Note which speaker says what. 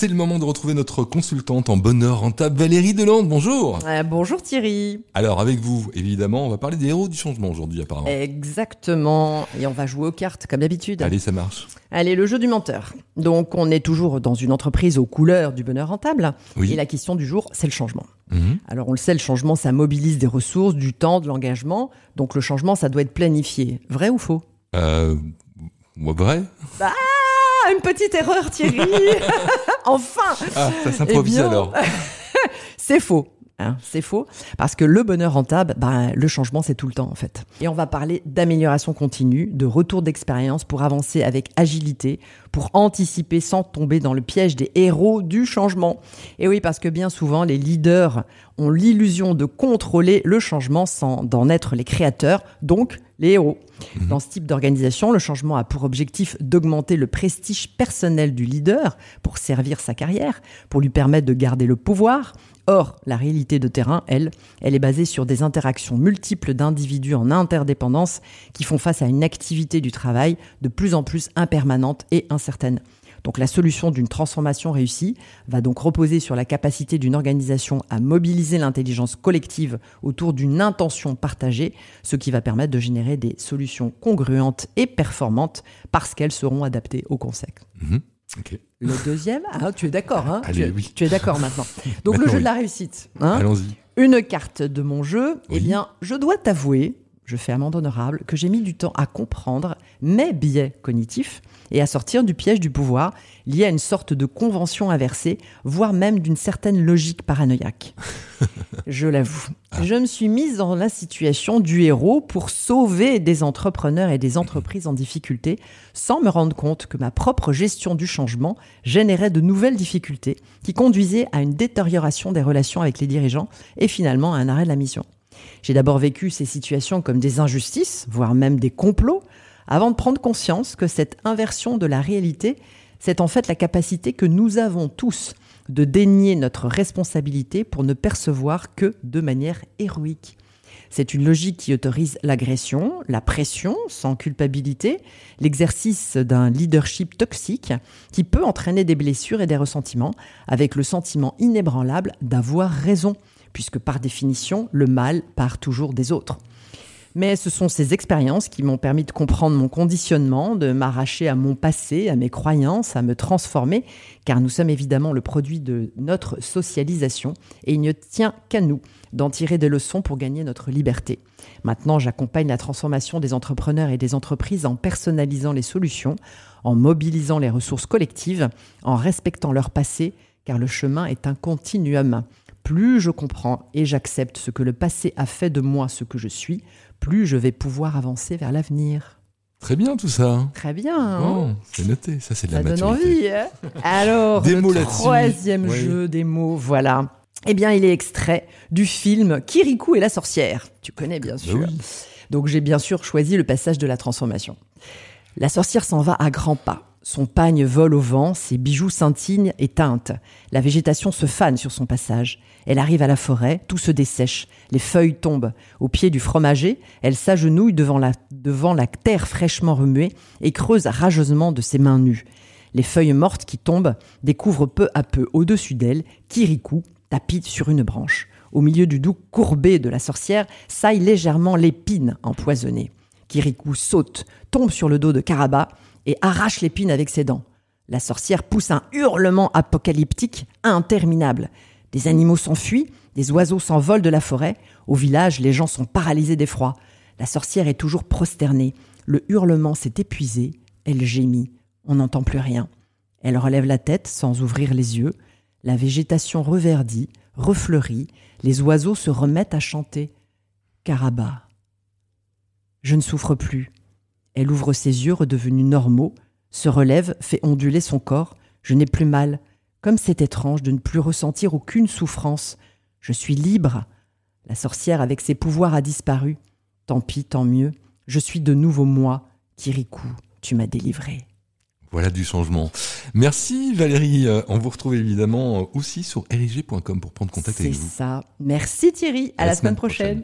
Speaker 1: c'est le moment de retrouver notre consultante en bonheur rentable, Valérie Delande. Bonjour.
Speaker 2: Euh, bonjour Thierry.
Speaker 1: Alors avec vous, évidemment, on va parler des héros du changement aujourd'hui apparemment.
Speaker 2: Exactement. Et on va jouer aux cartes comme d'habitude.
Speaker 1: Allez, ça marche.
Speaker 2: Allez, le jeu du menteur. Donc on est toujours dans une entreprise aux couleurs du bonheur rentable.
Speaker 1: Oui.
Speaker 2: Et la question du jour, c'est le changement.
Speaker 1: Mhm.
Speaker 2: Alors on le sait, le changement, ça mobilise des ressources, du temps, de l'engagement. Donc le changement, ça doit être planifié. Vrai ou faux?
Speaker 1: Euh, vrai
Speaker 2: Ah, une petite erreur Thierry Enfin
Speaker 1: Ah, ça s'improvise
Speaker 2: Eh bien,
Speaker 1: alors.
Speaker 2: C'est faux. hein, c'est faux. Parce que le bonheur rentable, bah, le changement, c'est tout le temps, en fait. Et on va parler d'amélioration continue, de retour d'expérience pour avancer avec agilité, pour anticiper sans tomber dans le piège des héros du changement. Et oui, parce que bien souvent, les leaders ont l'illusion de contrôler le changement sans d'en être les créateurs, donc les héros. Dans ce type d'organisation, le changement a pour objectif d'augmenter le prestige personnel du leader pour servir sa carrière, pour lui permettre de garder le pouvoir. Or, la réalité de terrain, elle, elle est basée sur des interactions multiples d'individus en interdépendance qui font face à une activité du travail de plus en plus impermanente et incertaine. Donc la solution d'une transformation réussie va donc reposer sur la capacité d'une organisation à mobiliser l'intelligence collective autour d'une intention partagée, ce qui va permettre de générer des solutions congruentes et performantes parce qu'elles seront adaptées au concept.
Speaker 1: Mhm.
Speaker 2: Le deuxième, ah, tu es d'accord, hein
Speaker 1: Allez,
Speaker 2: tu,
Speaker 1: oui.
Speaker 2: tu es d'accord maintenant. Donc le jeu
Speaker 1: oui.
Speaker 2: de la réussite. hein
Speaker 1: Allons-y.
Speaker 2: une carte de mon jeu, eh bien, je dois t'avouer, je fais amende honorable, que j'ai mis du temps à comprendre mes biais cognitifs et à sortir du piège du pouvoir lié à une sorte de convention inversée, voire même d'une certaine logique paranoïaque. je l'avoue. Je me suis mise dans la situation du héros pour sauver des entrepreneurs et des entreprises en difficulté, sans me rendre compte que ma propre gestion du changement générait de nouvelles difficultés qui conduisaient à une détérioration des relations avec les dirigeants et finalement à un arrêt de la mission. J'ai d'abord vécu ces situations comme des injustices, voire même des complots, avant de prendre conscience que cette inversion de la réalité, c'est en fait la capacité que nous avons tous de dénier notre responsabilité pour ne percevoir que de manière héroïque. C'est une logique qui autorise l'agression, la pression sans culpabilité, l'exercice d'un leadership toxique qui peut entraîner des blessures et des ressentiments avec le sentiment inébranlable d'avoir raison, puisque par définition, le mal part toujours des autres. Mais ce sont ces expériences qui m'ont permis de comprendre mon conditionnement, de m'arracher à mon passé, à mes croyances, à me transformer, car nous sommes évidemment le produit de notre socialisation et il ne tient qu'à nous d'en tirer des leçons pour gagner notre liberté. Maintenant, j'accompagne la transformation des entrepreneurs et des entreprises en personnalisant les solutions, en mobilisant les ressources collectives, en respectant leur passé, car le chemin est un continuum. Plus je comprends et j'accepte ce que le passé a fait de moi ce que je suis, plus je vais pouvoir avancer vers l'avenir.
Speaker 1: Très bien tout ça.
Speaker 2: Très bien. hein
Speaker 1: c'est noté. Ça, c'est de la
Speaker 2: ça donne
Speaker 1: maturité.
Speaker 2: envie. hein Alors,
Speaker 1: Des
Speaker 2: le
Speaker 1: mots là-dessus.
Speaker 2: troisième jeu des mots, voilà. Eh bien, il est extrait du film Kirikou et la sorcière. Tu connais bien
Speaker 1: Bah
Speaker 2: sûr.
Speaker 1: oui.
Speaker 2: Donc j'ai bien sûr choisi le passage de la transformation. La sorcière s'en va à grands pas. Son pagne vole au vent, ses bijoux scintillent et teintent. La végétation se fane sur son passage. Elle arrive à la forêt, tout se dessèche, les feuilles tombent. Au pied du fromager, elle s'agenouille devant la, terre fraîchement remuée et creuse rageusement de ses mains nues. Les feuilles mortes qui tombent découvrent peu à peu au-dessus d'elle Kirikou, tapis sur une branche. Au milieu du doux courbé de la sorcière, saille légèrement l'épine empoisonnée. Kirikou saute, tombe sur le dos de Karaba et arrache l'épine avec ses dents. La sorcière pousse un hurlement apocalyptique interminable. Des animaux s'enfuient, des oiseaux s'envolent de la forêt. Au village, les gens sont paralysés d'effroi. La sorcière est toujours prosternée. Le hurlement s'est épuisé. Elle gémit. On n'entend plus rien. Elle relève la tête sans ouvrir les yeux. La végétation reverdit, refleurit. Les oiseaux se remettent à chanter. Caraba. Je ne souffre plus. Elle ouvre ses yeux redevenus normaux, se relève, fait onduler son corps. Je n'ai plus mal. Comme c'est étrange de ne plus ressentir aucune souffrance. Je suis libre. La sorcière avec ses pouvoirs a disparu. Tant pis, tant mieux. Je suis de nouveau moi. Kirikou, tu m'as délivré.
Speaker 1: Voilà du changement. Merci Valérie. Euh, On vous retrouve évidemment euh, aussi sur rg.com pour prendre contact
Speaker 2: C'est
Speaker 1: avec vous.
Speaker 2: ça. Merci Thierry. À, la, semaine, prochaine.